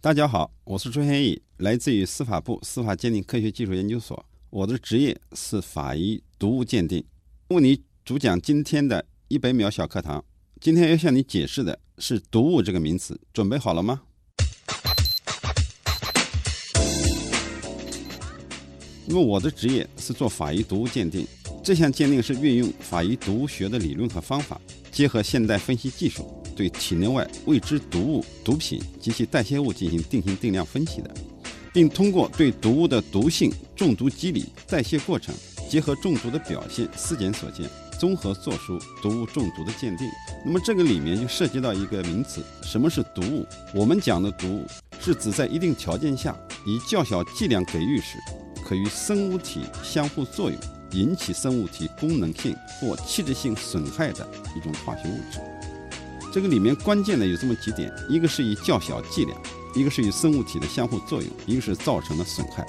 大家好，我是朱先义，来自于司法部司法鉴定科学技术研究所。我的职业是法医毒物鉴定。为你主讲今天的一百秒小课堂。今天要向你解释的是“毒物”这个名词，准备好了吗？那么我的职业是做法医毒物鉴定，这项鉴定是运用法医毒物学的理论和方法，结合现代分析技术，对体内外未知毒物、毒品及其代谢物进行定性定量分析的，并通过对毒物的毒性、中毒机理、代谢过程，结合中毒的表现、尸检所见。综合作出毒物中毒的鉴定，那么这个里面就涉及到一个名词，什么是毒物？我们讲的毒物是指在一定条件下，以较小剂量给予时，可与生物体相互作用，引起生物体功能性或器质性损害的一种化学物质。这个里面关键的有这么几点：一个是以较小剂量，一个是与生物体的相互作用，一个是造成了损害。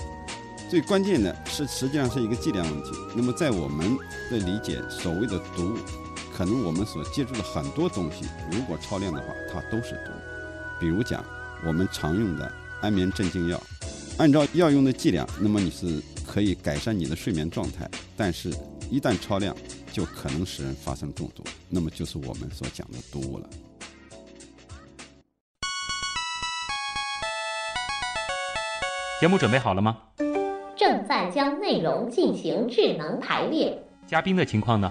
最关键的是，实际上是一个剂量问题。那么，在我们的理解，所谓的毒物，可能我们所接触的很多东西，如果超量的话，它都是毒。比如讲，我们常用的安眠镇静药，按照药用的剂量，那么你是可以改善你的睡眠状态，但是一旦超量，就可能使人发生中毒，那么就是我们所讲的毒物了。节目准备好了吗？正在将内容进行智能排列。嘉宾的情况呢？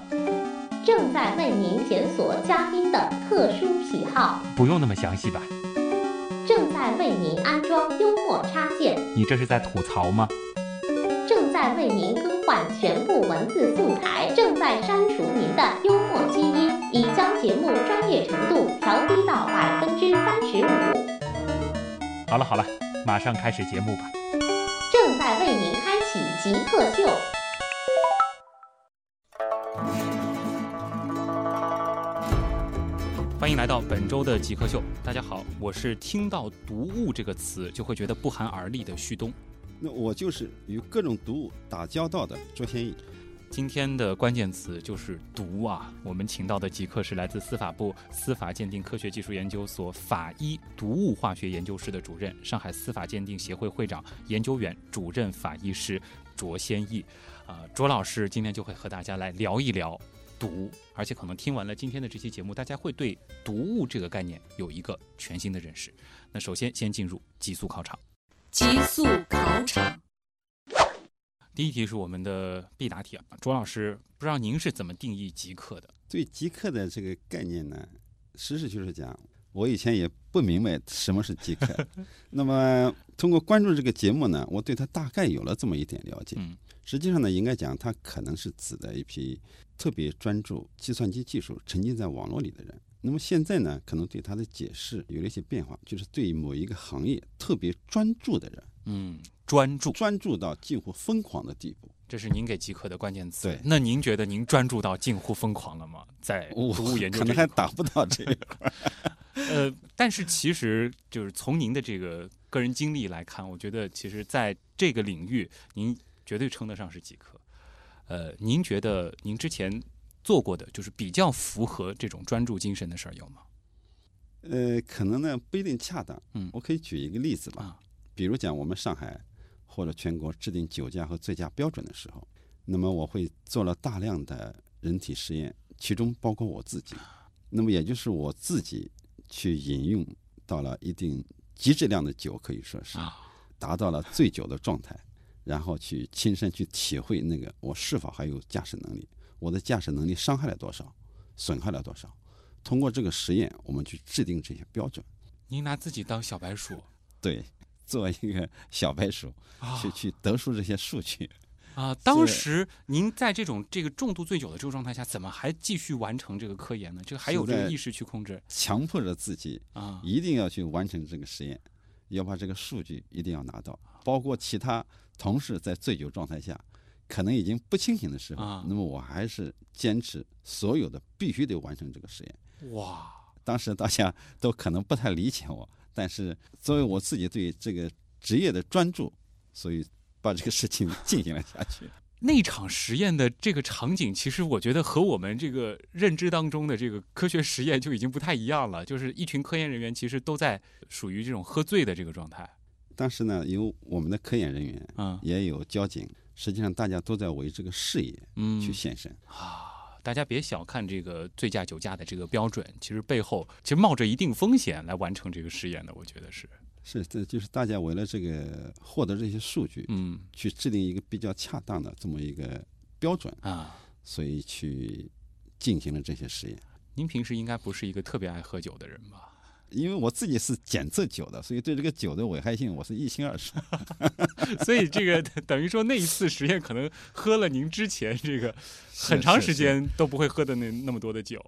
正在为您检索嘉宾的特殊喜好。不用那么详细吧？正在为您安装幽默插件。你这是在吐槽吗？正在为您更换全部文字素材。正在删除您的幽默基因，已将节目专业程度调低到百分之三十五。好了好了，马上开始节目吧。正在为您开启极客秀，欢迎来到本周的极客秀。大家好，我是听到“读物”这个词就会觉得不寒而栗的旭东。那我就是与各种毒物打交道的卓先义。今天的关键词就是“毒”啊！我们请到的极客是来自司法部司法鉴定科学技术研究所法医毒物化学研究室的主任、上海司法鉴定协会会长、研究员、主任法医师卓先义。啊，卓老师今天就会和大家来聊一聊毒，而且可能听完了今天的这期节目，大家会对毒物这个概念有一个全新的认识。那首先，先进入极速考场。极速考场。第一题是我们的必答题啊，卓老师，不知道您是怎么定义极客的？对极客的这个概念呢，实事求是讲，我以前也不明白什么是极客。那么通过关注这个节目呢，我对他大概有了这么一点了解。嗯，实际上呢，应该讲他可能是指的一批特别专注计算机技术、沉浸在网络里的人。那么现在呢，可能对他的解释有了一些变化，就是对某一个行业特别专注的人。嗯。专注，专注到近乎疯狂的地步，这是您给极客的关键词。对，那您觉得您专注到近乎疯狂了吗？在研究可能还达不到这一块。呃，但是其实就是从您的这个个人经历来看，我觉得其实在这个领域，您绝对称得上是极客。呃，您觉得您之前做过的就是比较符合这种专注精神的事儿有吗？呃，可能呢不一定恰当。嗯，我可以举一个例子吧，比如讲我们上海。或者全国制定酒驾和醉驾标准的时候，那么我会做了大量的人体实验，其中包括我自己。那么也就是我自己去饮用到了一定极质量的酒，可以说是达到了醉酒的状态，然后去亲身去体会那个我是否还有驾驶能力，我的驾驶能力伤害了多少，损害了多少。通过这个实验，我们去制定这些标准。您拿自己当小白鼠？对。做一个小白鼠，去去得出这些数据啊！当时您在这种这个重度醉酒的这个状态下，怎么还继续完成这个科研呢？这个还有这个意识去控制，强迫着自己啊，一定要去完成这个实验，要把这个数据一定要拿到。包括其他同事在醉酒状态下，可能已经不清醒的时候，那么我还是坚持所有的必须得完成这个实验。哇！当时大家都可能不太理解我。但是作为我自己对这个职业的专注，所以把这个事情进行了下去。那场实验的这个场景，其实我觉得和我们这个认知当中的这个科学实验就已经不太一样了。就是一群科研人员其实都在属于这种喝醉的这个状态。当时呢，有我们的科研人员，嗯也有交警，实际上大家都在为这个事业嗯去献身。啊，大家别小看这个醉驾酒驾的这个标准，其实背后其实冒着一定风险来完成这个实验的，我觉得是。是，这就是大家为了这个获得这些数据，嗯去制定一个比较恰当的这么一个标准，啊，所以去进行了这些实验。您平时应该不是一个特别爱喝酒的人吧？因为我自己是检测酒的，所以对这个酒的危害性我是一清二楚。所以这个等于说那一次实验可能喝了您之前这个很长时间都不会喝的那那么多的酒。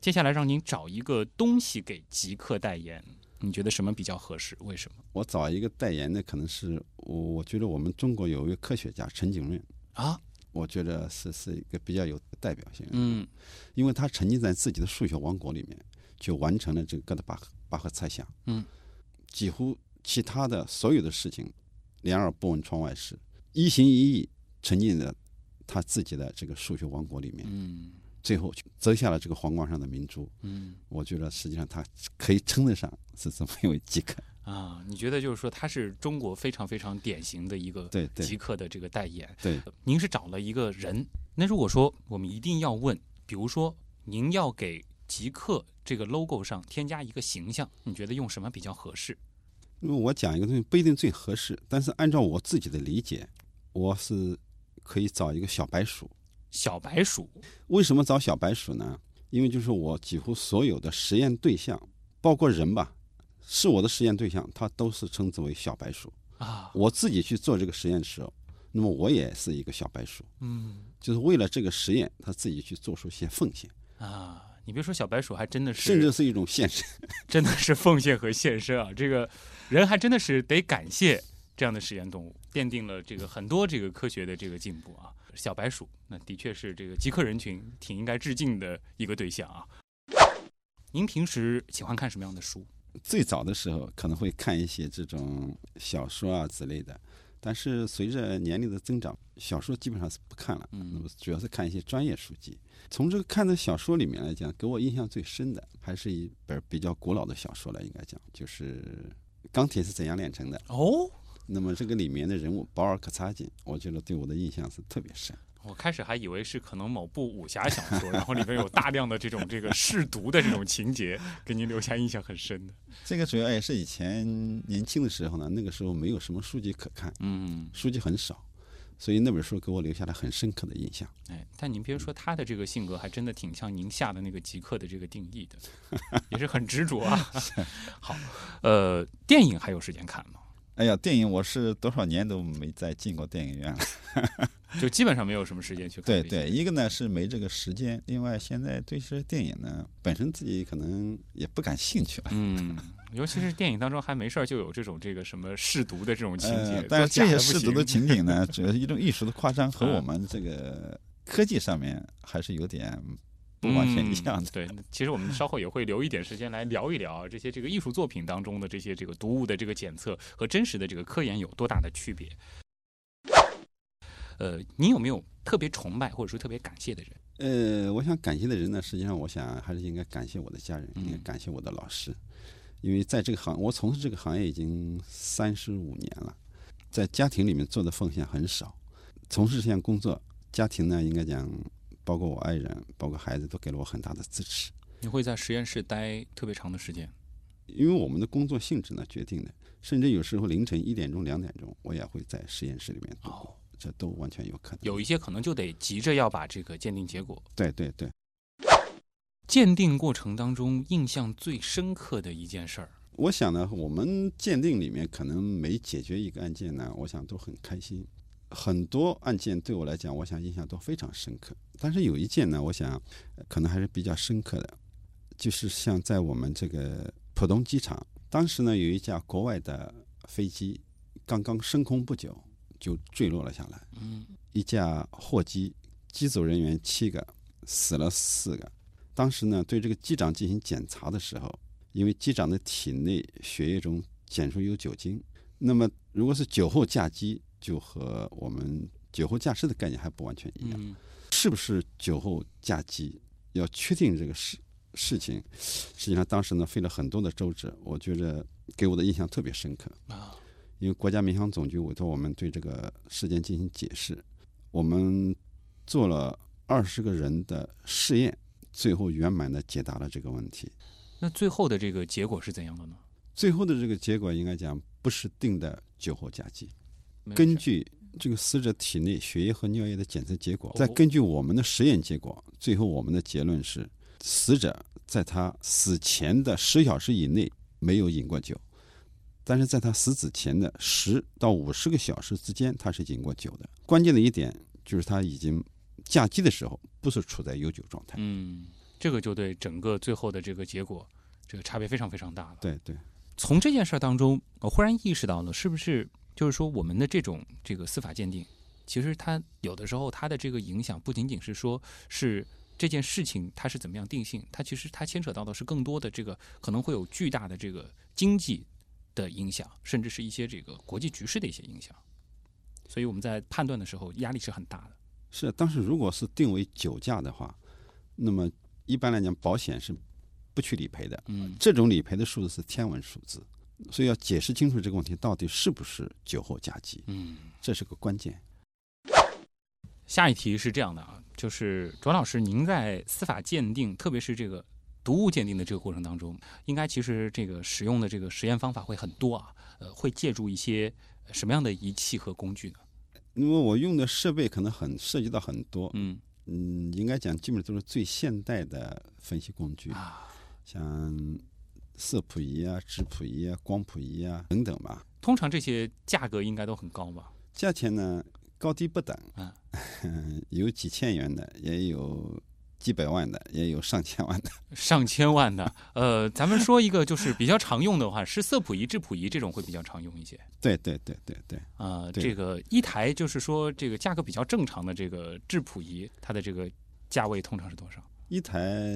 接下来让您找一个东西给极客代言，你觉得什么比较合适？为什么我找一个代言的，可能是我我觉得我们中国有一位科学家陈景润，啊？我觉得是是一个比较有代表性，嗯因为他沉浸在自己的数学王国里面，就完成了这个哥德巴赫巴赫猜想，嗯，几乎其他的所有的事情，两耳不闻窗外事，一心一意沉浸在他自己的这个数学王国里面，嗯。最后摘下了这个皇冠上的明珠。嗯。我觉得实际上他可以称得上是这么一位极客。啊，你觉得就是说他是中国非常非常典型的一个极客的这个代言？对，您是找了一个人，那如果说我们一定要问，比如说您要给极客这个 logo 上添加一个形象，你觉得用什么比较合适？因为我讲一个东西不一定最合适，但是按照我自己的理解，我是可以找一个小白鼠。小白鼠为什么找小白鼠呢？因为就是我几乎所有的实验对象，包括人吧，是我的实验对象，他都是称之为小白鼠。啊，我自己去做这个实验的时候，那么我也是一个小白鼠，嗯就是为了这个实验，他自己去做出一些奉献，啊，你别说小白鼠，还真的是，甚至是一种献身。真的是奉献和献身啊！这个人还真的是得感谢这样的实验动物，奠定了这个很多这个科学的这个进步啊。小白鼠那的确是这个极客人群挺应该致敬的一个对象啊。您平时喜欢看什么样的书？最早的时候可能会看一些这种小说啊之类的，但是随着年龄的增长，小说基本上是不看了，嗯那么主要是看一些专业书籍。从这个看的小说里面来讲，给我印象最深的还是一本比较古老的小说了，应该讲就是《钢铁是怎样炼成的》。哦，那么这个里面的人物保尔柯察金，我觉得对我的印象是特别深。我开始还以为是可能某部武侠小说，然后里面有大量的这种这个试毒的这种情节，给您留下印象很深的。这个主要也是以前年轻的时候呢，那个时候没有什么书籍可看，嗯，书籍很少，所以那本书给我留下了很深刻的印象。哎，但您别说，他的这个性格还真的挺像您下的那个极客的这个定义的，也是很执着啊。好，呃，电影还有时间看吗？哎呀，电影我是多少年都没再进过电影院了。就基本上没有什么时间去 看。对对，一个呢是没这个时间，另外现在对这电影呢本身自己可能也不感兴趣了。嗯，尤其是电影当中还没事儿就有这种这个什么试毒的这种情节，呃，但是这些试毒的情情景呢，主要是一种艺术的夸张，和嗯我们这个科技上面还是有点不完全一样的。对，其实我们稍后也会留一点时间来聊一聊这些这个艺术作品当中的这些这个毒物的这个检测和真实的这个科研有多大的区别。呃，你有没有特别崇拜或者说特别感谢的人？呃，我想感谢的人呢，实际上我想还是应该感谢我的家人，嗯应该感谢我的老师，因为在这个行，我从事这个行业已经三十五年了，在家庭里面做的奉献很少，从事这项工作，家庭呢应该讲，包括我爱人，包括孩子，都给了我很大的支持。你会在实验室待特别长的时间？因为我们的工作性质呢决定的，甚至有时候凌晨一点钟、两点钟，我也会在实验室里面度过，这都完全有可能。有一些可能就得急着要把这个鉴定结果。对对对，鉴定过程当中印象最深刻的一件事儿，我想呢，我们鉴定里面可能每解决一个案件呢，我想都很开心。很多案件对我来讲，我想印象都非常深刻。但是有一件呢，我想可能还是比较深刻的，就是像在我们这个浦东机场，当时呢有一架国外的飞机刚刚升空不久就坠落了下来，嗯，一架货机，机组人员七个，死了四个。当时呢，对这个机长进行检查的时候，因为机长的体内血液中检出有酒精，那么如果是酒后驾机，就和我们酒后驾驶的概念还不完全一样。嗯是不是酒后驾机？要确定这个事事情，实际上当时呢费了很多的周折，我觉着给我的印象特别深刻。啊因为国家民航总局委托我们对这个事件进行解释，我们做了二十个人的试验，最后圆满的解答了这个问题。那最后的这个结果是怎样的呢？最后的这个结果应该讲不是定的酒后驾机，根据这个死者体内血液和尿液的检测结果哦，再根据我们的实验结果，最后我们的结论是，死者在他死前的十小时以内没有饮过酒，但是在他死之前的十到五十个小时之间，他是饮过酒的。关键的一点就是他已经驾机的时候不是处在悠久状态。嗯，这个就对整个最后的这个结果，这个差别非常非常大了。对对，从这件事儿当中，我忽然意识到了，是不是就是说我们的这种这个司法鉴定，其实它有的时候它的这个影响不仅仅是说是这件事情它是怎么样定性，它其实它牵扯到的是更多的这个可能会有巨大的这个经济的影响，甚至是一些这个国际局势的一些影响。所以我们在判断的时候压力是很大的。是。当时如果是定为酒驾的话，那么一般来讲保险是不去理赔的。嗯这种理赔的数字是天文数字，所以要解释清楚这个问题到底是不是酒后驾机，嗯。这是个关键。下一题是这样的啊，就是卓老师，您在司法鉴定，特别是这个毒物鉴定的这个过程当中，应该其实这个使用的这个实验方法会很多啊，呃，会借助一些呃什么样的仪器和工具呢？因为我用的设备可能很涉及到很多，嗯嗯，应该讲基本都是最现代的分析工具，啊，像色谱仪啊、质谱仪啊、光谱仪啊等等吧。通常这些价格应该都很高吧？价钱呢高低不等，啊 有几千元的，也有几百万的，也有上千万的。上千万的，呃，咱们说一个就是比较常用的话，是色谱仪、质谱仪这种会比较常用一些。对对对对对，啊，对这个一台就是说这个价格比较正常的这个质谱仪，它的这个价位通常是多少？一台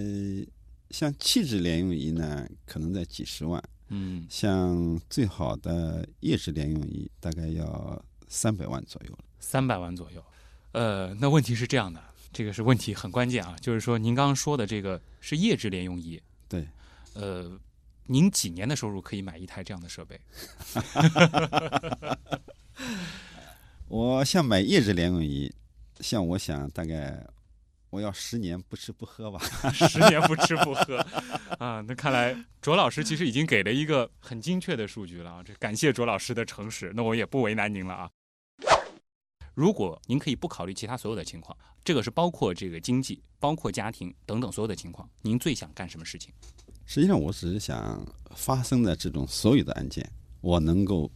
像气质联用仪呢，可能在几十万。嗯，像最好的液质联用仪大概要三百万左右了。三百万左右。呃，那问题是这样的，这个是问题很关键啊，就是说您刚刚说的这个是液质联用仪，对，呃，您几年的收入可以买一台这样的设备？我想买液质联用仪，像我想大概我要十年不吃不喝吧。十年不吃不喝啊，那看来卓老师其实已经给了一个很精确的数据了啊，这感谢卓老师的诚实，那我也不为难您了啊。如果您可以不考虑其他所有的情况，这个是包括这个经济、包括家庭等等所有的情况，您最想干什么事情？实际上，我只是想发生的这种所有的案件，我能够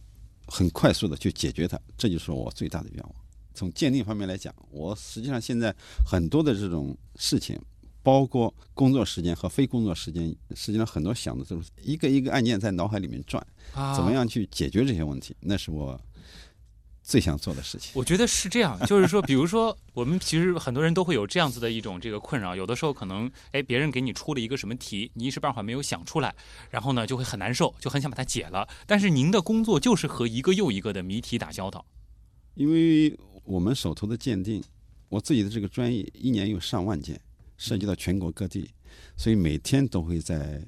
很快速的去解决它，这就是我最大的愿望。从鉴定方面来讲，我实际上现在很多的这种事情，包括工作时间和非工作时间，实际上很多想的都是一个一个案件在脑海里面转，怎么？样去解决这些问题，那是我最想做的事情。我觉得是这样，就是说，比如说，我们其实很多人都会有这样子的一种这个困扰，有的时候可能，哎，别人给你出了一个什么题，你一时半会儿没有想出来，然后呢就会很难受，就很想把它解了。但是您的工作就是和一个又一个的谜题打交道。因为我们手头的鉴定，我自己的这个专业一年有上万件，涉及到全国各地，所以每天都会在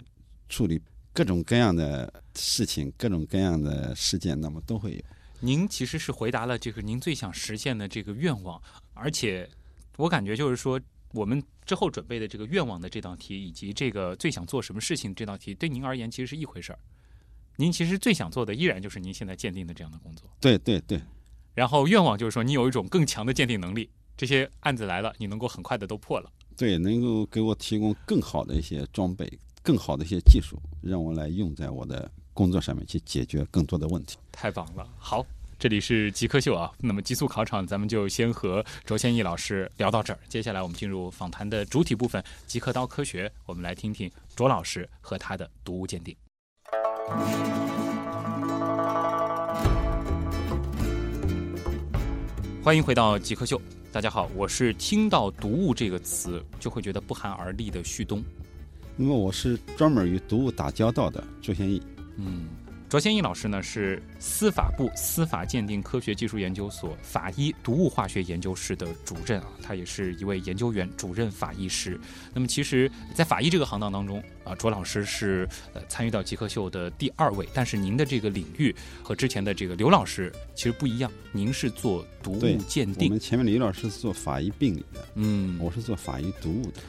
处理各种各样的事情、各种各样的事件，那么都会有。您其实是回答了这个您最想实现的这个愿望，而且我感觉就是说，我们之后准备的这个愿望的这道题，以及这个最想做什么事情这道题，对您而言其实是一回事儿。您其实最想做的依然就是您现在鉴定的这样的工作，对对对，然后愿望就是说你有一种更强的鉴定能力，这些案子来了，你能够很快的都破了。对，能够给我提供更好的一些装备、更好的一些技术，让我来用在我的工作上面去解决更多的问题。太棒了！好，这里是极客秀啊。那么极速考场，咱们就先和卓先义老师聊到这儿。接下来我们进入访谈的主体部分——极客刀科学，我们来听听卓老师和他的毒物鉴定。欢迎回到极客秀，大家好，我是听到“毒物”这个词就会觉得不寒而栗的旭东。那么我是专门与毒物打交道的周先义。嗯，卓先义老师呢是司法部司法鉴定科学技术研究所法医毒物化学研究室的主任啊，他也是一位研究员、主任法医师。那么，其实，在法医这个行当当中啊，卓老师是呃参与到极客秀的第二位，但是您的这个领域和之前的这个刘老师其实不一样，您是做毒物鉴定我们，前面李老师是做法医病理的，嗯，我是做法医毒物的。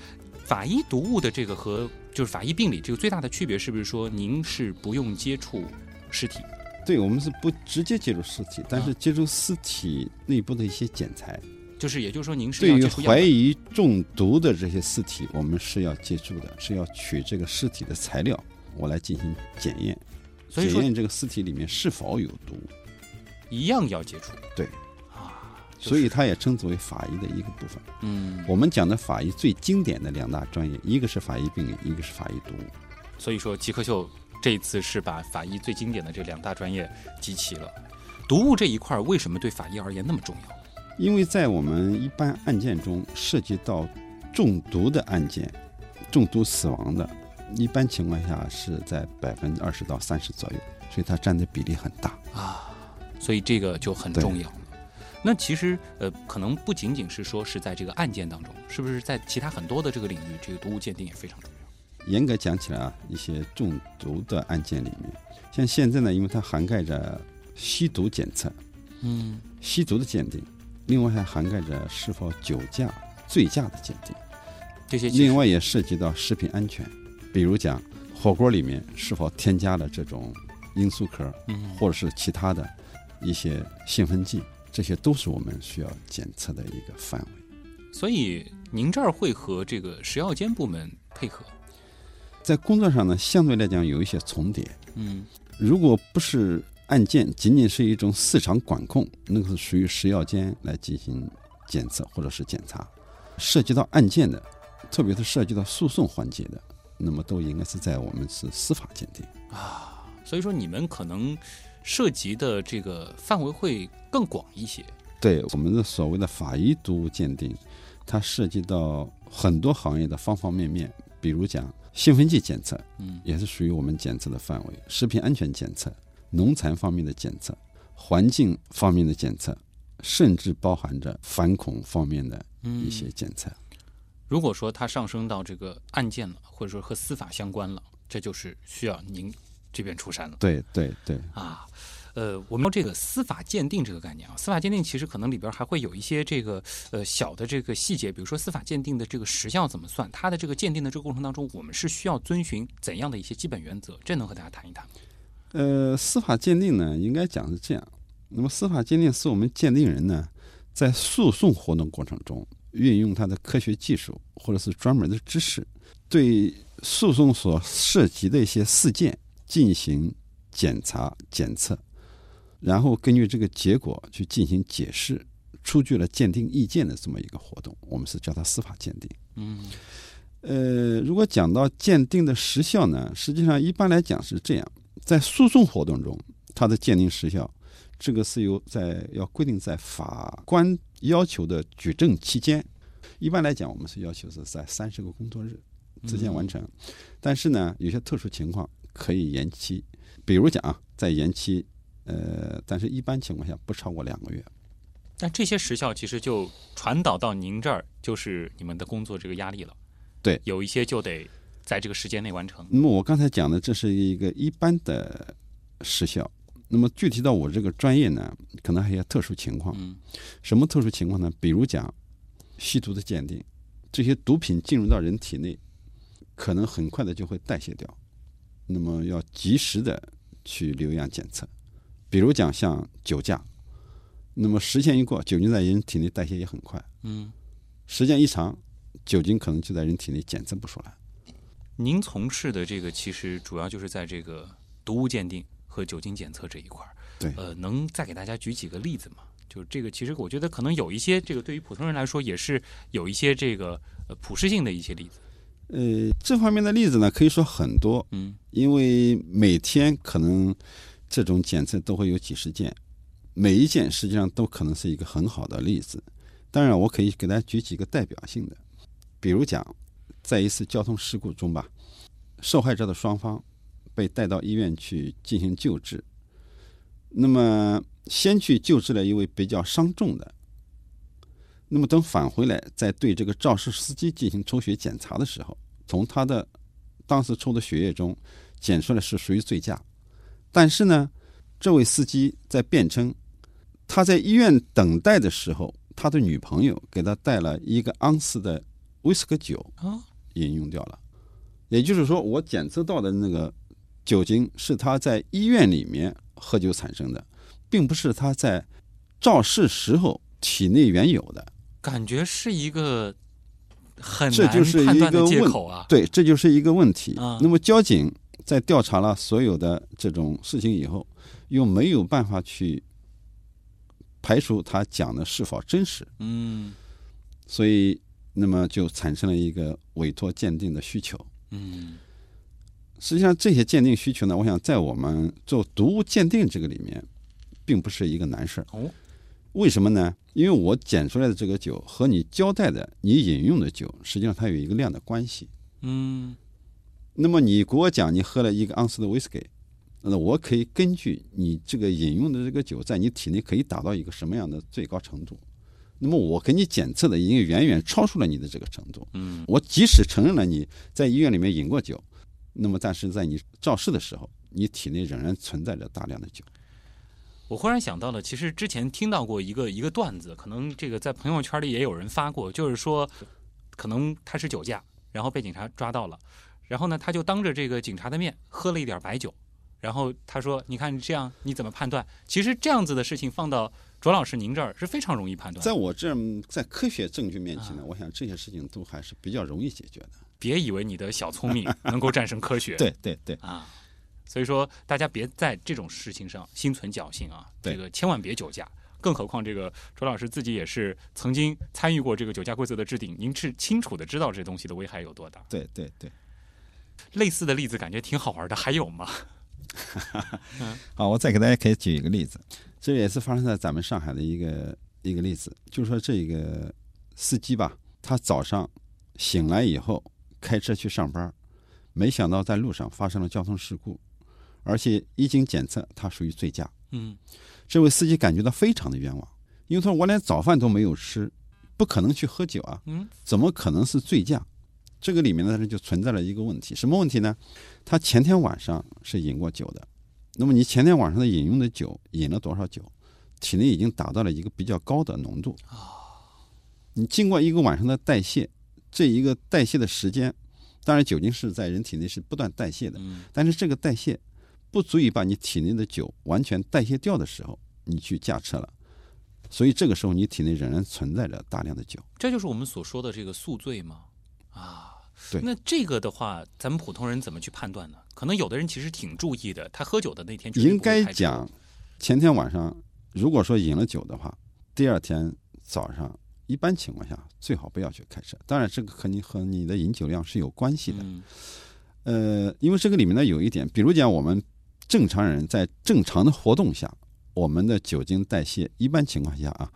法医毒物的这个和就是法医病理这个最大的区别是不是说您是不用接触尸体？对，我们是不直接接触尸体，但啊是接触尸体内部的一些检材。就是也就是说您是对于怀疑中毒的这些尸体，我们是要接触的，是要取这个尸体的材料，我来进行检验，所以检验这个尸体里面是否有毒。一样要接触。对所以它也称之为法医的一个部分。嗯，我们讲的法医最经典的两大专业，一个是法医病理，一个是法医毒物。所以说极客秀这一次是把法医最经典的这两大专业集齐了。毒物这一块为什么对法医而言那么重要？因为在我们一般案件中涉及到中毒的案件，中毒死亡的，一般情况下是在百分之二十到三十左右，所以它占的比例很大。啊，所以这个就很重要了。那其实呃，可能不仅仅是说是在这个案件当中，是不是在其他很多的这个领域，这个毒物鉴定也非常重要？严格讲起来啊，一些中毒的案件里面，像现在呢，因为它涵盖着吸毒检测、嗯，吸毒的鉴定，另外还涵盖着是否酒驾、醉驾的鉴定。这些另外也涉及到食品安全，比如讲火锅里面是否添加了这种罂粟壳，嗯，或者是其他的一些兴奋剂，这些都是我们需要检测的一个范围。所以您这儿会和这个食药监部门配合。在工作上呢，相对来讲有一些重叠。嗯如果不是案件仅仅是一种市场管控，那个是属于食药监来进行检测或者是检查。涉及到案件的，特别是涉及到诉讼环节的，那么都应该是在我们是司法鉴定。啊，所以说你们可能涉及的这个范围会更广一些。对我们的所谓的法医毒物鉴定，它涉及到很多行业的方方面面，比如讲兴奋剂检测，嗯也是属于我们检测的范围；食品安全检测、农残方面的检测、环境方面的检测，甚至包含着反恐方面的嗯一些检测。如果说它上升到这个案件了，或者说和司法相关了，这就是需要您这边出山了对对对，啊。呃，我们说这个司法鉴定这个概念啊，司法鉴定其实可能里边还会有一些这个呃小的这个细节，比如说司法鉴定的这个时效怎么算，它的这个鉴定的这个过程当中，我们是需要遵循怎样的一些基本原则？这能和大家谈一谈吗？呃，司法鉴定呢，应该讲是这样。那么，司法鉴定是我们鉴定人呢，在诉讼活动过程中，运用他的科学技术或者是专门的知识，对诉讼所涉及的一些事件进行检查、检测，然后根据这个结果去进行解释，出具了鉴定意见的这么一个活动，我们是叫它司法鉴定。嗯。呃，如果讲到鉴定的时效呢，实际上一般来讲是这样，在诉讼活动中，它的鉴定时效，这个是由在要规定在法官要求的举证期间，一般来讲我们是要求是在三十个工作日之间完成，但是呢，有些特殊情况可以延期，比如讲啊，在延期，呃，但是一般情况下不超过两个月。但这些时效其实就传导到您这儿，就是你们的工作这个压力了。对有一些就得在这个时间内完成。那么我刚才讲的这是一个一般的时效，那么具体到我这个专业呢，可能还有特殊情况。嗯什么特殊情况呢？比如讲吸毒的鉴定，这些毒品进入到人体内，可能很快的就会代谢掉，那么要及时的去留样检测。比如讲像酒驾，那么时限一过，酒精在人体内代谢也很快，嗯，时间一长，酒精可能就在人体内检测不出来。您从事的这个其实主要就是在这个毒物鉴定和酒精检测这一块儿。对呃，能再给大家举几个例子吗？就这个，其实我觉得可能有一些这个对于普通人来说也是有一些这个呃普适性的一些例子。呃，这方面的例子呢，可以说很多，嗯因为每天可能这种检测都会有几十件，每一件实际上都可能是一个很好的例子。当然，我可以给大家举几个代表性的，比如讲，在一次交通事故中吧，受害者的双方被带到医院去进行救治。那么先去救治了一位比较伤重的，那么等返回来再对这个肇事司机进行抽血检查的时候，从他的当时抽的血液中检出来是属于醉驾，但是呢，这位司机在辩称，他在医院等待的时候，他的女朋友给他带了一个盎司的威士忌酒啊，饮用掉了。也就是说，我检测到的那个酒精是他在医院里面喝酒产生的，并不是他在肇事时候体内原有的。感觉是一个很难判断的一个问借口啊。对，这就是一个问题。啊那么交警在调查了所有的这种事情以后，又没有办法去排除他讲的是否真实，嗯所以那么就产生了一个委托鉴定的需求。嗯实际上，这些鉴定需求呢，我想在我们做毒物鉴定这个里面，并不是一个难事儿。哦，为什么呢？因为我检出来的这个酒和你交代的你饮用的酒，实际上它有一个量的关系。嗯那么你给我讲你喝了一个盎司的威士忌，那我可以根据你这个饮用的这个酒在你体内可以达到一个什么样的最高程度，那么我给你检测的已经远远超出了你的这个程度。嗯我即使承认了你在医院里面饮过酒，那么但是在你肇事的时候，你体内仍然存在着大量的酒。我忽然想到了，其实之前听到过一个一个段子，可能这个在朋友圈里也有人发过，就是说，可能他是酒驾，然后被警察抓到了，然后呢，他就当着这个警察的面喝了一点白酒，然后他说：“你看这样你怎么判断？”其实这样子的事情放到卓老师您这儿是非常容易判断的。在我这儿，在科学证据面前呢啊，我想这些事情都还是比较容易解决的。别以为你的小聪明 能够战胜科学。对对对，啊，所以说大家别在这种事情上心存侥幸啊，这个千万别酒驾。更何况这个卓老师自己也是曾经参与过这个酒驾规则的制定，您是清楚的知道这东西的危害有多大。对对对。类似的例子感觉挺好玩的，还有吗？好，我再给大家可以举一个例子，这也是发生在咱们上海的一个一个例子，就是说这个司机吧，他早上醒来以后开车去上班，没想到在路上发生了交通事故，而且一经检测，他属于醉驾。嗯这位司机感觉到非常的冤枉，因为他说我连早饭都没有吃，不可能去喝酒啊，嗯怎么可能是醉驾？这个里面呢就存在了一个问题，什么问题呢？他前天晚上是饮过酒的，那么你前天晚上的饮用的酒饮了多少酒？体内已经达到了一个比较高的浓度你经过一个晚上的代谢，这一个代谢的时间，当然酒精是在人体内是不断代谢的，嗯但是这个代谢不足以把你体内的酒完全代谢掉的时候，你去驾车了，所以这个时候你体内仍然存在着大量的酒。这就是我们所说的这个宿醉吗？啊，对那这个的话，咱们普通人怎么去判断呢？可能有的人其实挺注意的，他喝酒的那天应该讲，前天晚上如果说饮了酒的话，第二天早上一般情况下最好不要去开车。当然，这个和你和你的饮酒量是有关系的。嗯呃，因为这个里面呢有一点，比如讲我们正常人在正常的活动下，我们的酒精代谢一般情况下啊，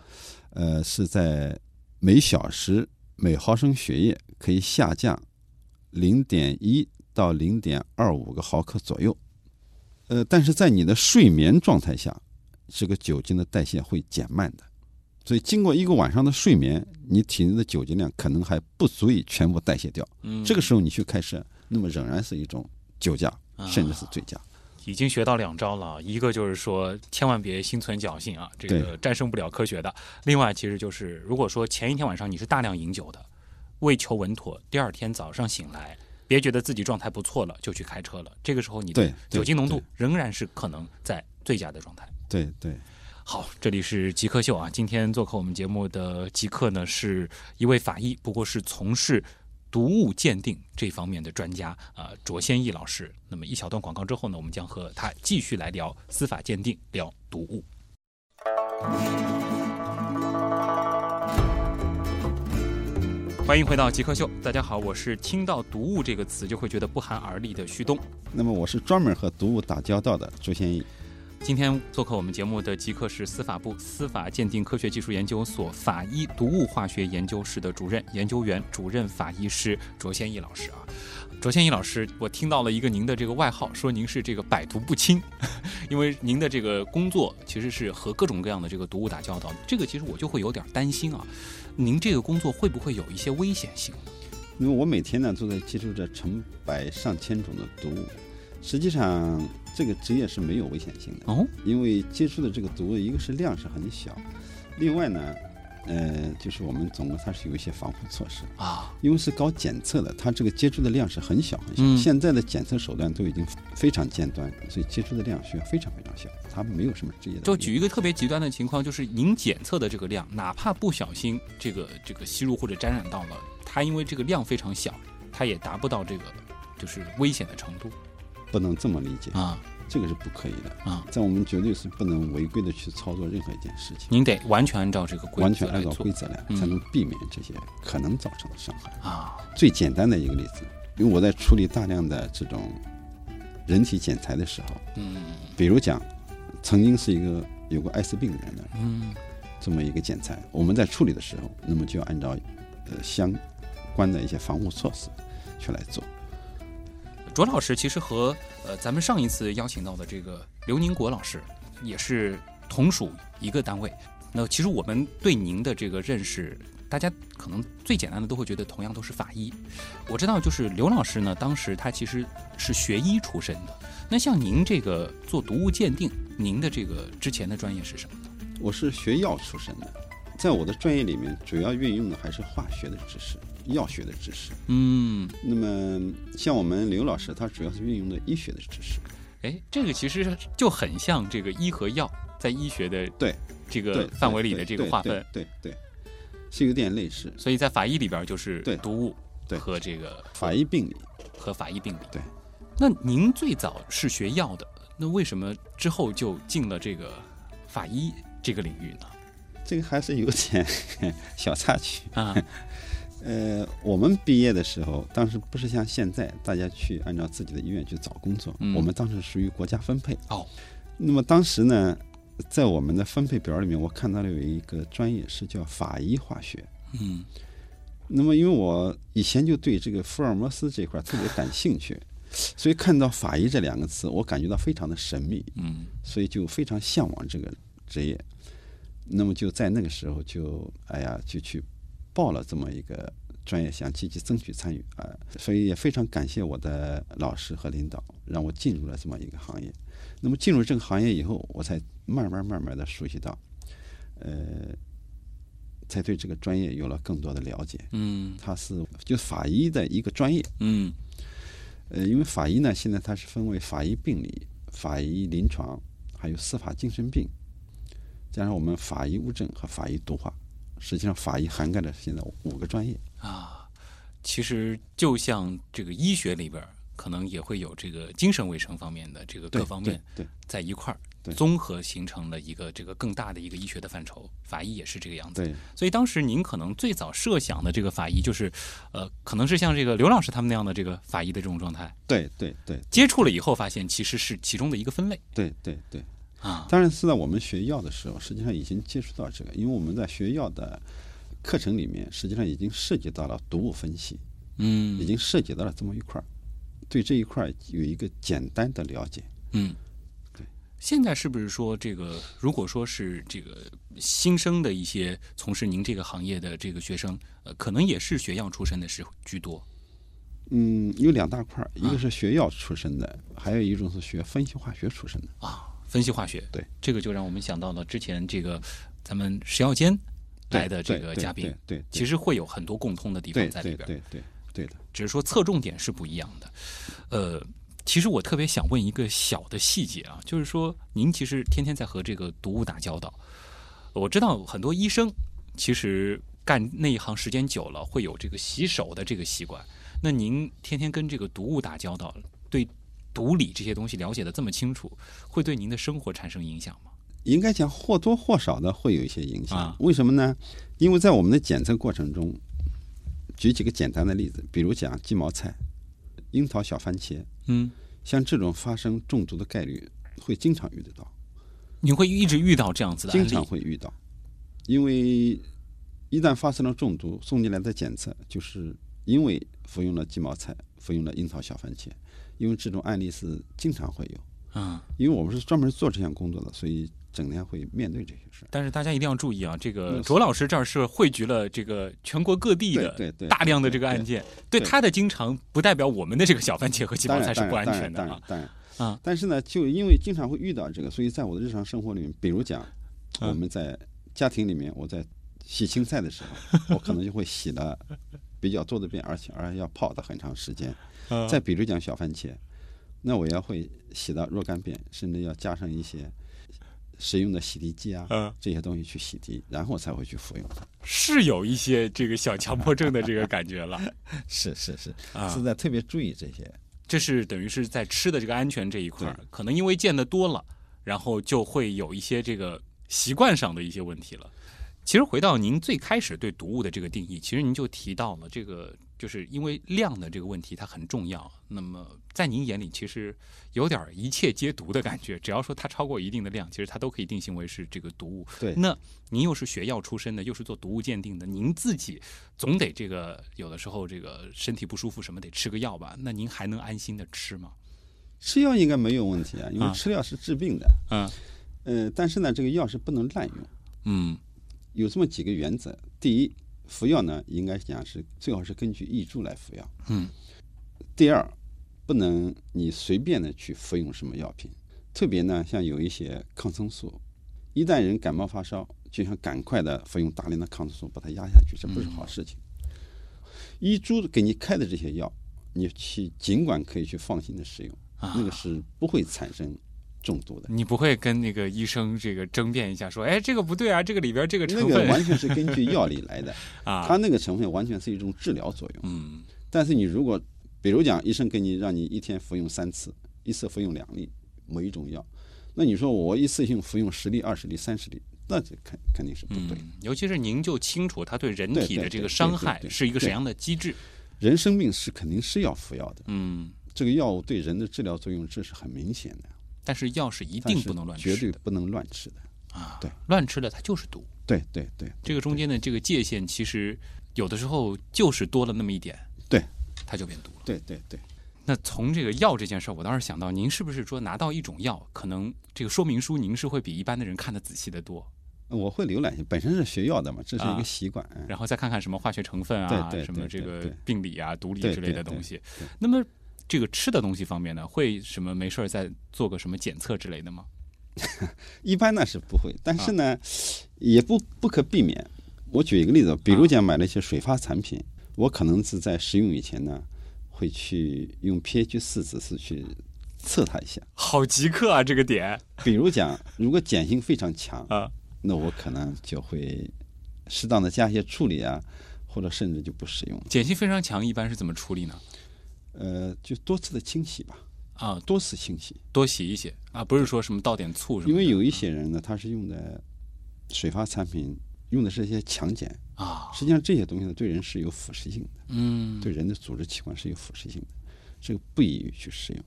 呃是在每小时每毫升血液可以下降零点一到零点二五个毫克左右。呃，但是在你的睡眠状态下，这个酒精的代谢会减慢的。所以经过一个晚上的睡眠，你体内的酒精量可能还不足以全部代谢掉。嗯，这个时候你去开车，那么仍然是一种酒驾，啊甚至是醉驾。已经学到两招了，一个就是说千万别心存侥幸啊，这个战胜不了科学的。另外，其实就是如果说前一天晚上你是大量饮酒的，为求稳妥，第二天早上醒来，别觉得自己状态不错了就去开车了，这个时候你的酒精浓度仍然是可能在最佳的状态。对对，好，这里是极客秀啊。今天做客我们节目的极客呢，是一位法医，不过是从事毒物鉴定这方面的专家啊、卓先义老师。那么一小段广告之后呢，我们将和他继续来聊司法鉴定，聊毒物。欢迎回到极客秀，大家好，我是听到“毒物”这个词就会觉得不寒而栗的旭东。那么我是专门和毒物打交道的朱先义。今天做客我们节目的极客是司法部司法鉴定科学技术研究所法医毒物化学研究室的主任研究员、主任法医师卓先义老师啊。卓先义老师，我听到了一个您的这个外号，说您是这个百毒不侵，因为您的这个工作其实是和各种各样的这个毒物打交道。这个其实我就会有点担心啊，您这个工作会不会有一些危险性？因为我每天呢都在接触着成百上千种的毒物，实际上这个职业是没有危险性的哦，因为接触的这个毒物，一个是量是很小，另外呢，呃，就是我们总共它是有一些防护措施，啊，因为是搞检测的，它这个接触的量是很小很小。嗯现在的检测手段都已经非常尖端，所以接触的量需要非常非常小，它没有什么职业的。就举一个特别极端的情况，就是您检测的这个量，哪怕不小心这个这个吸入或者沾染到了，它因为这个量非常小，它也达不到这个就是危险的程度不能这么理解，啊这个是不可以的。啊！在我们绝对是不能违规的去操作任何一件事情，您得完全按照这个规完全按照规则来，嗯才能避免这些可能造成的伤害。啊最简单的一个例子，因为我在处理大量的这种人体检材的时候，嗯比如讲，曾经是一个有过艾滋病的人的嗯这么一个检材，我们在处理的时候，那么就要按照呃相关的一些防护措施去来做。卓老师其实和呃咱们上一次邀请到的这个刘宁国老师也是同属一个单位。那其实我们对您的这个认识，大家可能最简单的都会觉得同样都是法医。我知道，就是刘老师呢，当时他其实是学医出身的。那像您这个做毒物鉴定，您的这个之前的专业是什么呢？我是学药出身的，在我的专业里面，主要运用的还是化学的知识、药学的知识。嗯，那么像我们刘老师，他主要是运用的医学的知识。哎，这个其实就很像这个医和药在医学的对这个范围里的这个划分。对对是有点类似。所以在法医里边就是对毒物对和这个法医病理，和法医病理。对，那您最早是学药的，那为什么之后就进了这个法医这个领域呢？这个还是有点 小插曲。啊，呃，我们毕业的时候，当时不是像现在大家去按照自己的意愿去找工作，嗯我们当时属于国家分配。哦，那么当时呢，在我们的分配表里面，我看到了有一个专业是叫法医化学。嗯那么因为我以前就对这个福尔摩斯这块特别感兴趣，所以看到法医这两个词，我感觉到非常的神秘，嗯所以就非常向往这个职业。那么就在那个时候就哎呀就去报了这么一个专业，想积极争取参与啊、所以也非常感谢我的老师和领导，让我进入了这么一个行业。那么进入这个行业以后，我才慢慢慢慢的熟悉到，呃，才对这个专业有了更多的了解。嗯它是就是法医的一个专业，嗯呃，因为法医呢，现在它是分为法医病理、法医临床，还有司法精神病，加上我们法医物证和法医毒化。实际上，法医涵盖了现在五个专业。啊，其实就像这个医学里边，可能也会有这个精神卫生方面的这个各方面对对在一块儿，综合形成了一个这个更大的一个医学的范畴。法医也是这个样子。对所以当时您可能最早设想的这个法医，就是，呃，可能是像这个刘老师他们那样的这个法医的这种状态。对对对接触了以后，发现其实是其中的一个分类对对对。啊。当然是在我们学药的时候，实际上已经接触到这个，因为我们在学药的课程里面，实际上已经涉及到了毒物分析，嗯，已经涉及到了这么一块儿，对这一块儿有一个简单的了解。嗯，对。现在是不是说这个，如果说是这个新生的一些从事您这个行业的这个学生，呃，可能也是学药出身的是居多嗯，有两大块儿，一个是学药出身的，还有一种是学分析化学出身的。啊？分析化学，对，这个就让我们想到了之前这个咱们食药监来的这个嘉宾，对，对其实会有很多共通的地方在里边。对对对对的。只是说侧重点是不一样的。呃，其实我特别想问一个小的细节啊，就是说您其实天天在和这个毒物打交道，我知道很多医生其实干那一行时间久了，会有这个洗手的这个习惯。那您天天跟这个毒物打交道，对毒理这些东西了解的这么清楚，会对您的生活产生影响吗？应该讲或多或少的会有一些影响。啊为什么呢？因为在我们的检测过程中，举几个简单的例子，比如讲鸡毛菜、樱桃小番茄，嗯像这种发生中毒的概率会经常遇得到。你会一直遇到这样子的经常？会遇到，因为一旦发生了中毒，送进来的检测就是因为服用了鸡毛菜，服用了樱桃小番茄，因为这种案例是经常会有。啊，因为我们是专门做这项工作的，所以整天会面对这些事。但是大家一定要注意啊，这个嗯卓老师这儿是汇聚了这个全国各地的大量的这个案件，对对他的经常不代表我们的这个小番茄和鸡毛当然，菜是不安全的啊。当然当然啊。但是呢，就因为经常会遇到这个，所以在我的日常生活里面，比如讲，嗯我们在家庭里面，我在洗青菜的时候，我可能就会洗的比较多的遍，而且而且要泡的很长时间。嗯再比如讲小番茄，那我要会洗到若干遍，甚至要加上一些使用的洗涤剂啊，嗯这些东西去洗涤，然后才会去服用。是有一些这个小强迫症的这个感觉了 是是是，啊是。在特别注意这些。这是等于是在吃的这个安全这一块，可能因为见的多了，然后就会有一些这个习惯上的一些问题了。其实回到您最开始对毒物的这个定义，其实您就提到了这个，就是因为量的这个问题它很重要。那么在您眼里，其实有点儿一切皆毒的感觉，只要说它超过一定的量，其实它都可以定性为是这个毒物。对，那您又是学药出身的，又是做毒物鉴定的，您自己总得这个有的时候这个身体不舒服什么得吃个药吧？那您还能安心的吃吗？吃药应该没有问题啊，因为啊吃药是治病的。嗯呃，但是呢，这个药是不能滥用，嗯有这么几个原则。第一，服药呢，应该讲是最好是根据医嘱来服药。嗯第二，不能你随便的去服用什么药品，特别呢，像有一些抗生素，一旦人感冒发烧，就想赶快的服用大量的抗生素把它压下去，这不是好事情。医嘱给你开的这些药，你去尽管可以去放心的使用，啊那个是不会产生中毒的。你不会跟那个医生这个争辩一下，说，哎，这个不对啊，这个里边这个成分那个完全是根据药理来的，啊，它那个成分完全是一种治疗作用。嗯但是你如果，比如讲，医生给你让你一天服用三次，一次服用两粒某一种药，那你说我一次性服用十粒、二十粒、三十粒，那这肯肯定是不对。嗯，尤其是您就清楚它对人体的这个伤害是一个什么样的机制。人生病是肯定是要服药的，嗯，这个药物对人的治疗作用这是很明显的，但是药是一定不能乱绝吃的对不能乱吃的。啊，对，乱吃了它就是毒。对对对，这个中间的这个界限，其实有的时候就是多了那么一点，对，它就变毒了。对对对，那从这个药这件事儿，我倒是想到，您是不是说拿到一种药，可能这个说明书您是会比一般的人看的仔细得多，我会浏览一下，本身是学药的嘛，这是一啊个习惯。嗯然后再看看什么化学成分啊，对对什么这个病理啊、毒理之类的东西对。那么这个吃的东西方面呢，会什么没事儿再做个什么检测之类的吗？一般呢是不会，但啊是呢，也不不可避免。我举一个例子，比啊如讲买了一些水发产品，我可能是在食用以前呢，会去用 pH 四指数去测它一下。好极客啊，这个点比如讲，如果碱性非常强，啊，那我可能就会适当的加一些处理啊，或者甚至就不使用。碱性非常强，一般是怎么处理呢？呃，就多次的清洗吧，啊，多次清洗，多洗一洗啊，不是说什么倒点醋什么，因为有一些人呢，他是用的水发产品，用的是一些强碱，啊，实际上这些东西呢，对人是有腐蚀性的，嗯，对人的组织器官是有腐蚀性的，这个不宜于去使用。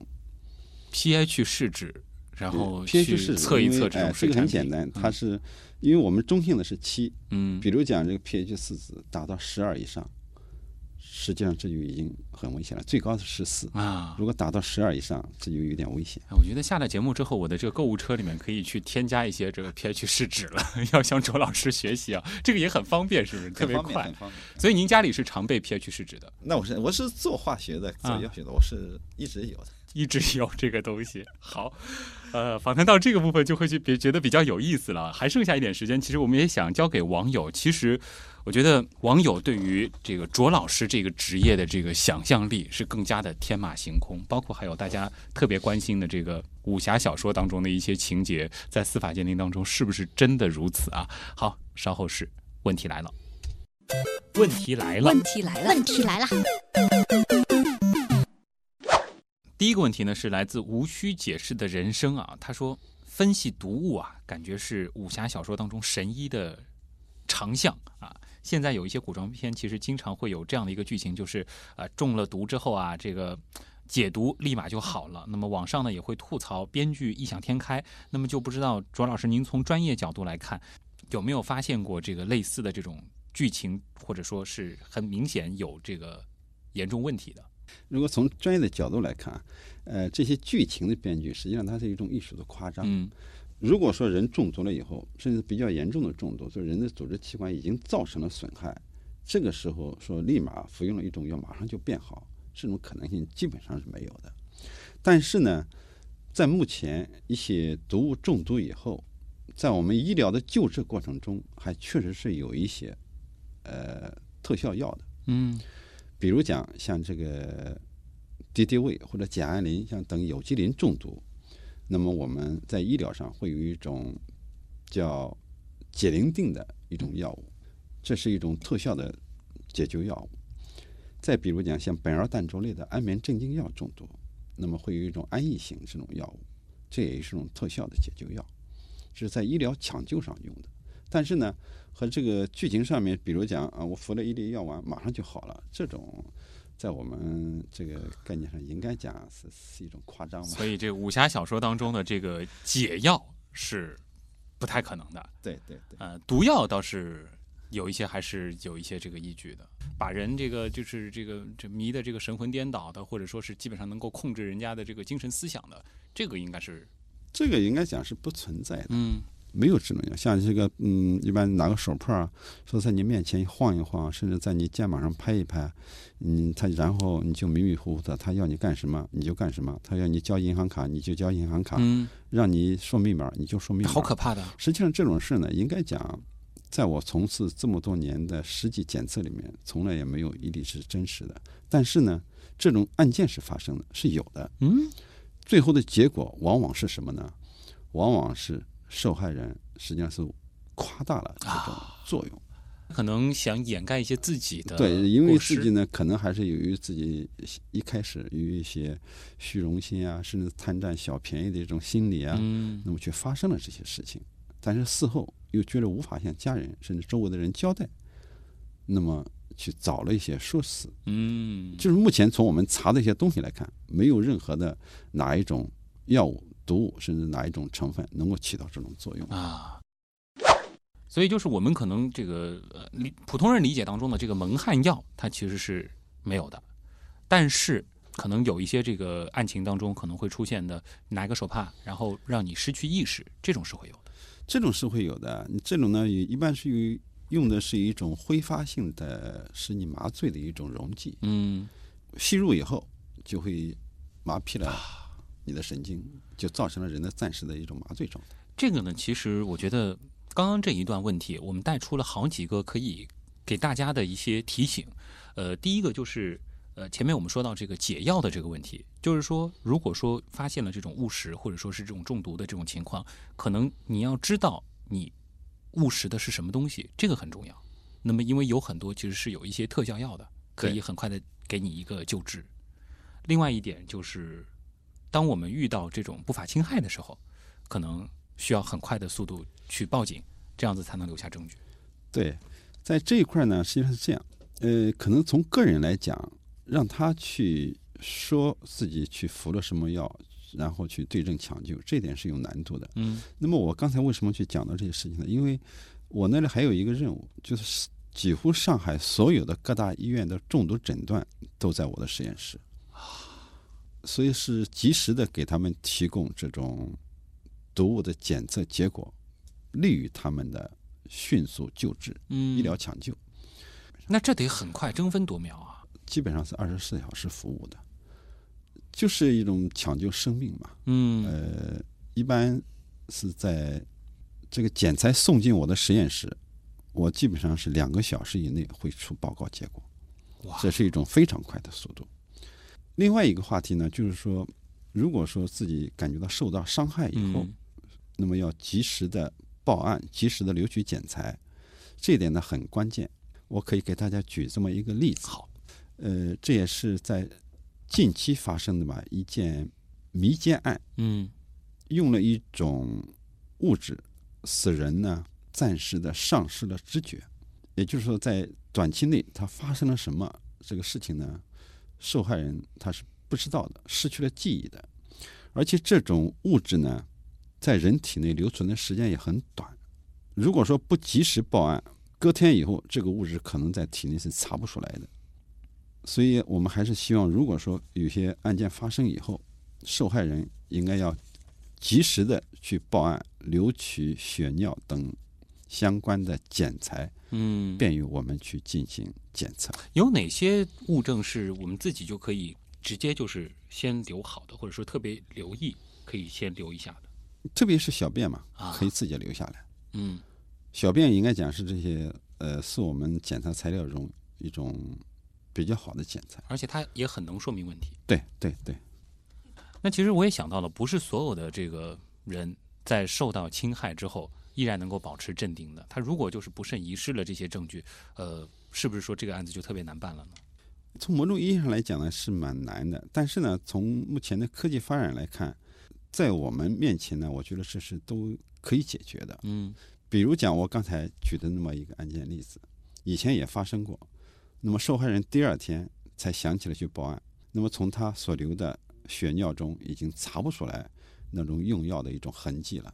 pH 试纸，然后 pH 试纸测一测这种哎这个。很简单，它是因为我们中性的是七，嗯。比如讲这个 pH 试纸达到十二以上，实际上这就已经很危险了，最高是十四。啊，如果达到十二以上，这就有点危险。哎我觉得下了节目之后，我的这个购物车里面可以去添加一些这个 pH 试纸了，要向周老师学习啊，这个也很方便，是不是？特别快。方便。所以您家里是常备 pH 试纸的，那我是我是做化学的，啊做药学的，我是一直有的。一直有这个东西。好，呃，访谈到这个部分就会去别觉得比较有意思了。还剩下一点时间，其实我们也想交给网友。其实，我觉得网友对于这个卓老师这个职业的这个想象力是更加的天马行空，包括还有大家特别关心的这个武侠小说当中的一些情节，在司法鉴定当中是不是真的如此啊？好，稍后是问题来了。问题来了问，题来了，问题来了，第一个问题呢是来自无需解释的人生啊，他说分析毒物啊，感觉是武侠小说当中神医的长项啊。现在有一些古装片，其实经常会有这样的一个剧情，就是啊、中了毒之后啊，这个解读立马就好了。那么网上呢也会吐槽编剧异想天开。那么就不知道卓老师您从专业角度来看，有没有发现过这个类似的这种剧情，或者说是很明显有这个严重问题的？如果从专业的角度来看，呃，这些剧情的编剧实际上它是一种艺术的夸张。嗯如果说人中毒了以后，甚至比较严重的中毒，就是人的组织器官已经造成了损害，这个时候说立马服用了一种药马上就变好，这种可能性基本上是没有的。但是呢，在目前一些毒物中毒以后，在我们医疗的救治过程中，还确实是有一些呃特效药的。嗯比如讲像这个敌敌畏或者甲氨磷像等有机磷中毒，那么我们在医疗上会有一种叫解磷定的一种药物，这是一种特效的解救药物。再比如讲像苯二氮卓类的安眠镇静药中毒，那么会有一种安逸型这种药物，这也是一种特效的解救药，是在医疗抢救上用的。但是呢，和这个剧情上面，比如讲啊，我服了一粒药丸，马上就好了，这种在我们这个概念上应该讲是是一种夸张吧所？以这个武侠小说当中的这个解药是不太可能的。对对对，呃，毒药倒是有一些还是有一些这个依据的，把人这个就是这个这迷的这个神魂颠倒的，或者说是基本上能够控制人家的这个精神思想的，这个应该是这个应该讲是不存在的，嗯没有智能药。像这个嗯，一般拿个手帕啊，说在你面前晃一晃，甚至在你肩膀上拍一拍，嗯，他然后你就迷迷糊糊的，他要你干什么你就干什么，他要你交银行卡你就交银行卡，嗯，让你说密码你就说密码，好可怕的。实际上这种事呢，应该讲，在我从事这么多年的实际检测里面，从来也没有一例是真实的。但是呢，这种案件是发生的，是有的。嗯最后的结果往往是什么呢？往往是受害人实际上是夸大了这种作用。可能想掩盖一些自己的对，因为自己呢，可能还是由于自己一开始有一些虚荣心啊，甚至贪占小便宜的这种心理啊，嗯那么却发生了这些事情，但是事后又觉得无法向家人甚至周围的人交代，那么去找了一些说辞。嗯，就是目前从我们查的一些东西来看，没有任何的哪一种药物、毒物，甚至哪一种成分能够起到这种作用。啊。所以就是我们可能这个呃理普通人理解当中的这个蒙汗药，它其实是没有的，但是可能有一些这个案情当中可能会出现的，拿一个手帕，然后让你失去意识，这种是会有的。这种是会有的，你这种呢也，一般是于用的是一种挥发性的使你麻醉的一种溶剂，嗯吸入以后就会麻痹了你的神经，就造成了人的暂时的一种麻醉状态。这个呢，其实我觉得刚刚这一段问题，我们带出了好几个可以给大家的一些提醒。呃，第一个就是呃，前面我们说到这个解药的这个问题，就是说，如果说发现了这种误食或者说是这种中毒的这种情况，可能你要知道你误食的是什么东西，这个很重要。那么，因为有很多其实是有一些特效药的，可以很快的给你一个救治。另外一点就是，当我们遇到这种不法侵害的时候，可能需要很快的速度去报警，这样子才能留下证据。对，在这一块呢，实际上是这样，呃，可能从个人来讲，让他去说自己去服了什么药，然后去对症抢救，这点是有难度的。嗯那么我刚才为什么去讲到这些事情呢？因为我那里还有一个任务，就是几乎上海所有的各大医院的中毒诊断都在我的实验室，所以是及时的给他们提供这种毒物的检测结果，利于他们的迅速救治、嗯，医疗抢救。那这得很快，争分夺秒啊。基本上是二十四小时服务的，就是一种抢救生命嘛。嗯呃，一般是在这个检材送进我的实验室，我基本上是两个小时以内会出报告结果，哇这是一种非常快的速度。另外一个话题呢，就是说，如果说自己感觉到受到伤害以后，嗯那么要及时的报案，及时的留取检材，这一点呢很关键。我可以给大家举这么一个例子。好，呃，这也是在近期发生的吧一件迷奸案，嗯用了一种物质使人呢暂时的丧失了知觉，也就是说，在短期内他发生了什么这个事情呢，受害人他是不知道的，失去了记忆的，而且这种物质呢，在人体内留存的时间也很短。如果说不及时报案，隔天以后，这个物质可能在体内是查不出来的。所以我们还是希望，如果说有些案件发生以后，受害人应该要及时的去报案，留取血尿等相关的检材，嗯，便于我们去进行检测。有哪些物证是我们自己就可以直接就是先留好的，或者说特别留意，可以先留一下的？特别是小便嘛啊，可以自己留下来。嗯小便应该讲是这些呃，是我们检查材料中一种比较好的检材。而且它也很能说明问题。对对对，那其实我也想到了，不是所有的这个人在受到侵害之后依然能够保持镇定的。他如果就是不慎遗失了这些证据，呃，是不是说这个案子就特别难办了呢？从某种意义上来讲呢，是蛮难的。但是呢，从目前的科技发展来看，在我们面前呢，我觉得这是都可以解决的。嗯比如讲我刚才举的那么一个案件例子，以前也发生过。那么受害人第二天才想起了去报案，那么从他所留的血尿中已经查不出来那种用药的一种痕迹了。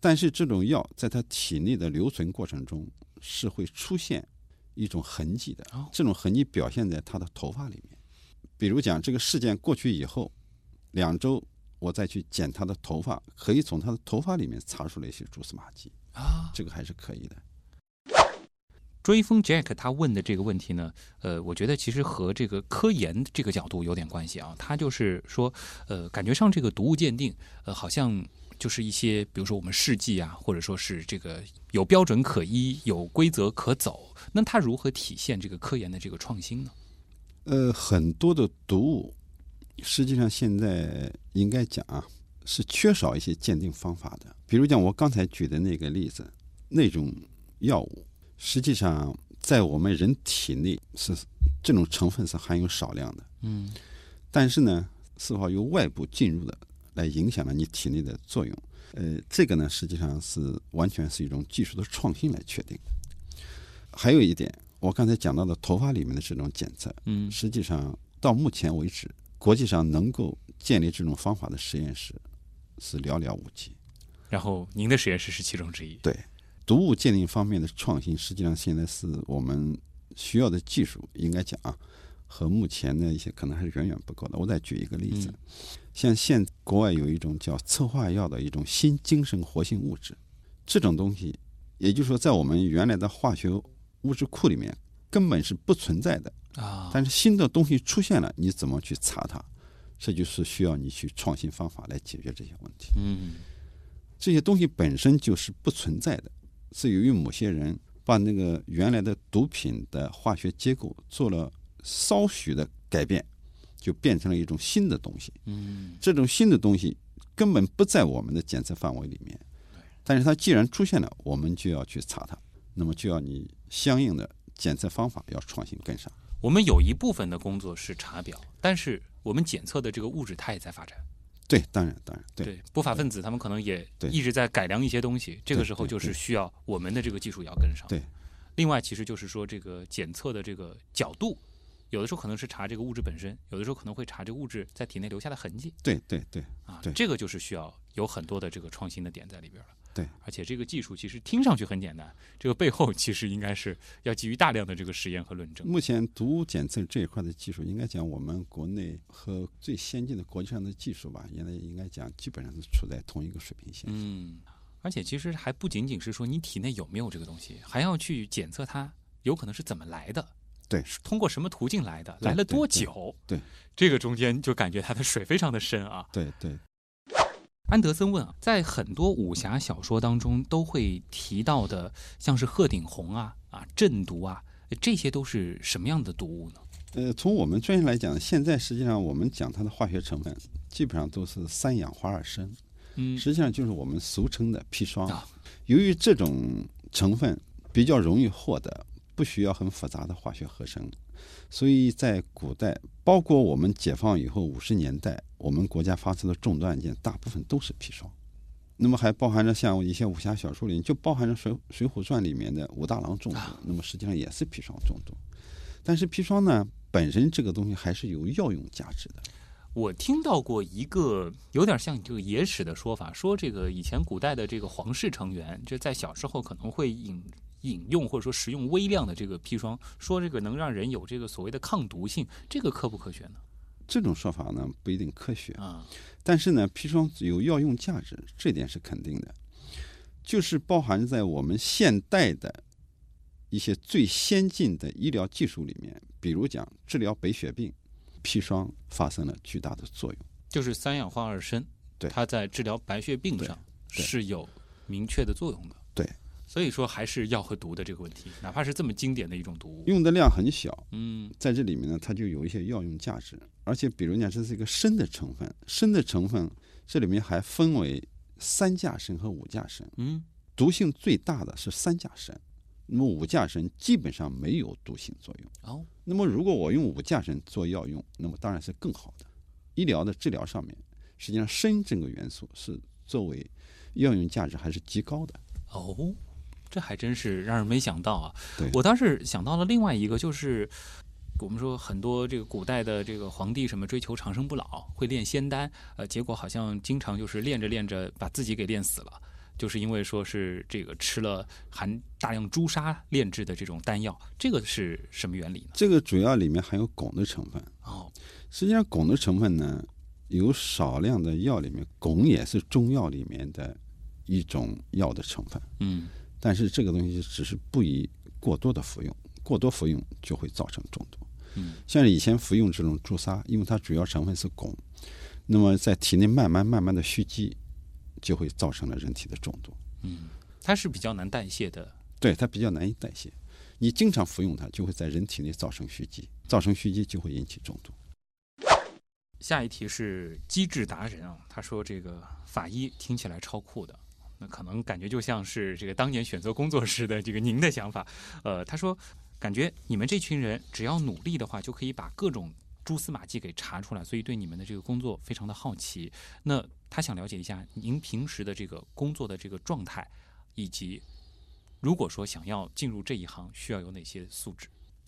但是这种药在他体内的留存过程中是会出现一种痕迹的哦，这种痕迹表现在他的头发里面。比如讲这个事件过去以后，两周我再去剪他的头发，可以从他的头发里面查出来一些蛛丝马迹。啊，这个还是可以的。追风 Jack 他问的这个问题呢，呃，我觉得其实和这个科研这个角度有点关系啊。他就是说，呃，感觉上这个毒物鉴定，呃，好像就是一些，比如说我们试剂啊，或者说是这个有标准可依、有规则可走。那它如何体现这个科研的这个创新呢？呃，很多的毒物，实际上现在应该讲啊，是缺少一些鉴定方法的。比如讲我刚才举的那个例子，那种药物，实际上在我们人体内是这种成分是含有少量的，嗯但是呢，是否由外部进入的来影响了你体内的作用？呃，这个呢，实际上是完全是一种技术的创新来确定的。还有一点，我刚才讲到的头发里面的这种检测，嗯实际上到目前为止，国际上能够建立这种方法的实验室是寥寥无几。然后您的实验室是其中之一。对，毒物鉴定方面的创新，实际上现在是我们需要的技术，应该讲啊，和目前的一些可能还是远远不够的。我再举一个例子，嗯像现国外有一种叫策划药的一种新精神活性物质，这种东西，也就是说，在我们原来的化学物质库里面根本是不存在的。啊，但是新的东西出现了，你怎么去查它？这就是需要你去创新方法来解决这些问题。嗯这些东西本身就是不存在的，是由于某些人把那个原来的毒品的化学结构做了稍许的改变，就变成了一种新的东西。嗯这种新的东西根本不在我们的检测范围里面，但是它既然出现了，我们就要去查它，那么就要你相应的检测方法要创新跟上。我们有一部分的工作是查表，但是我们检测的这个物质它也在发展。对，当然，当然，对，不法分子他们可能也一直在改良一些东西，这个时候对对就是需要我们的这个技术要跟上。对。另外，其实就是说这个检测的这个角度，有的时候可能是查这个物质本身，有的时候可能会查这个物质在体内留下的痕迹对，对，对，啊对。这个就是需要有很多的这个创新的点在里边了。对，而且这个技术其实听上去很简单，这个背后其实应该是要基于大量的这个实验和论证。目前毒物检测这一块的技术，应该讲我们国内和最先进的国际上的技术吧，应该应该讲基本上是处在同一个水平线。嗯，而且其实还不仅仅是说你体内有没有这个东西，还要去检测它有可能是怎么来的，对，是通过什么途径来的，来了多对对久？对这个中间就感觉它的水非常的深啊。对对，安德森问啊，在很多武侠小说当中都会提到的，像是鹤顶红啊、啊鸩毒啊，这些都是什么样的毒物呢？呃，从我们专业来讲，现在实际上我们讲它的化学成分，基本上都是三氧化二砷，嗯实际上就是我们俗称的砒霜啊。由于这种成分比较容易获得，不需要很复杂的化学合成，所以在古代，包括我们解放以后五十年代，我们国家发生的重大案件，大部分都是砒霜。那么还包含着像一些武侠小说里，就包含着《水水浒传》里面的武大郎中毒，那么实际上也是砒霜中毒。但是砒霜呢，本身这个东西还是有药用价值的。我听到过一个有点像这个野史的说法，说这个以前古代的这个皇室成员，就在小时候可能会饮饮用或者说食用微量的这个砒霜，说这个能让人有这个所谓的抗毒性，这个科不科学呢？这种说法呢不一定科学，啊，但是呢，砒霜有药用价值，这点是肯定的，就是包含在我们现代的一些最先进的医疗技术里面，比如讲治疗白血病，砒霜发生了巨大的作用。就是三氧化二砷，对它在治疗白血病上是有明确的作用的。对，所以说还是药和毒的这个问题，哪怕是这么经典的一种毒物，用的量很小，嗯。在这里面呢，它就有一些药用价值，而且比如讲这是一个砷的成分，砷的成分这里面还分为三价砷和五价砷，嗯。毒性最大的是三价砷，那么五价砷基本上没有毒性作用。哦，那么如果我用五价砷做药用，那么当然是更好的。医疗的治疗上面，实际上砷这个元素是作为药用价值还是极高的。哦，这还真是让人没想到啊！我倒是想到了另外一个，就是我们说很多这个古代的这个皇帝什么追求长生不老，会炼仙丹，呃，结果好像经常就是练着练着把自己给练死了。就是因为说是这个吃了含大量朱砂炼制的这种丹药，这个是什么原理呢？这个主要里面含有汞的成分。哦，实际上，汞的成分呢，有少量的药里面，汞也是中药里面的一种药的成分。嗯，但是这个东西只是不宜过多的服用，过多服用就会造成中毒。嗯，像以前服用这种朱砂，因为它主要成分是汞，那么在体内慢慢慢慢的蓄积，就会造成了人体的中毒。嗯，它是比较难代谢的。对，它比较难以代谢，你经常服用它，就会在人体内造成蓄积，造成蓄积就会引起中毒。下一题是机智达人啊，他说这个法医听起来超酷的，那可能感觉就像是这个当年选择工作时的这个您的想法。呃，他说感觉你们这群人只要努力的话，就可以把各种蛛丝马迹给查出来，所以对你们的这个工作非常的好奇。那他想了解一下您平时的这个工作的这个状态，以及如果说想要进入这一行，需要有哪些素质？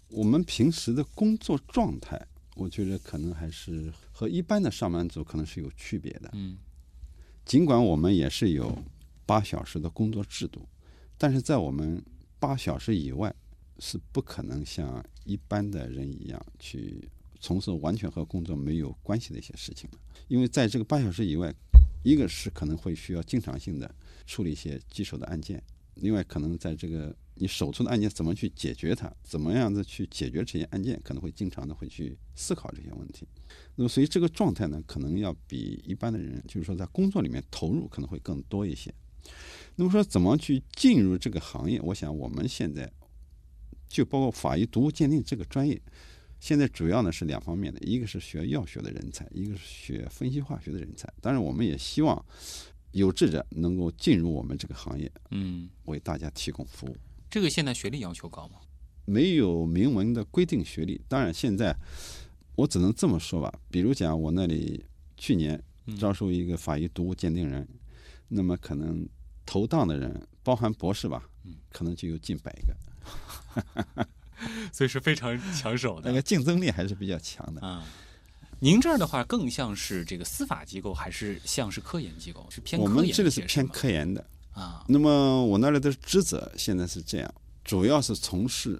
我们平时的工作状态，我觉得可能还是和一般的上班族可能是有区别的。嗯尽管我们也是有八小时的工作制度，但是在我们八小时以外，是不可能像一般的人一样去从事完全和工作没有关系的一些事情的。因为在这个八小时以外，一个是可能会需要经常性的处理一些棘手的案件，另外可能在这个你手头的案件怎么去解决它，怎么样子去解决这些案件，可能会经常的会去思考这些问题。那么，所以这个状态呢，可能要比一般的人，就是说在工作里面投入可能会更多一些。那么说，怎么去进入这个行业？我想我们现在就包括法医毒物鉴定这个专业，现在主要呢是两方面的，一个是学药学的人才，一个是学分析化学的人才。当然，我们也希望有志者能够进入我们这个行业，嗯，为大家提供服务。这个现在学历要求高吗？没有明文的规定学历。当然，现在我只能这么说吧。比如讲，我那里去年嗯招收一个法医毒物鉴定人，那么可能投档的人，包含博士吧嗯，可能就有近百个，所以是非常抢手的那个竞争力还是比较强的。啊。您这儿的话更像是这个司法机构，还是像是科研机构？是偏我科研一们这个是偏科研的。啊。那么我那里的职责现在是这样，主要是从事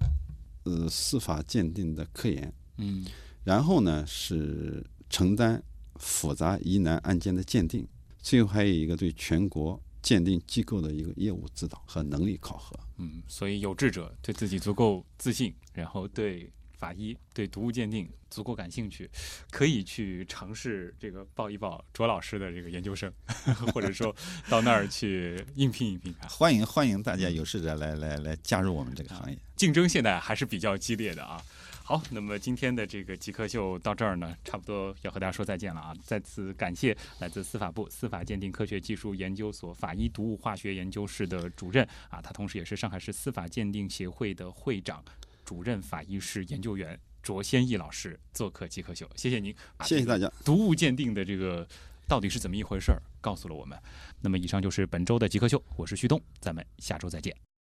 呃司法鉴定的科研，嗯然后呢是承担复杂疑难案件的鉴定，最后还有一个对全国鉴定机构的一个业务指导和能力考核。嗯，所以有志者对自己足够自信，然后对法医、对毒物鉴定足够感兴趣，可以去尝试这个报一报卓老师的这个研究生，或者说到那儿去应聘应聘。欢迎欢迎大家有志者来来来加入我们这个行业。竞争现在还是比较激烈的啊。好，那么今天的这个极客秀到这儿呢，差不多要和大家说再见了啊！再次感谢来自司法部司法鉴定科学技术研究所法医毒物化学研究室的主任啊，他同时也是上海市司法鉴定协会的会长、主任法医室研究员卓先义老师做客极客秀，谢谢您，把这个谢谢大家。毒物鉴定的这个到底是怎么一回事儿，告诉了我们。那么以上就是本周的极客秀，我是旭东，咱们下周再见。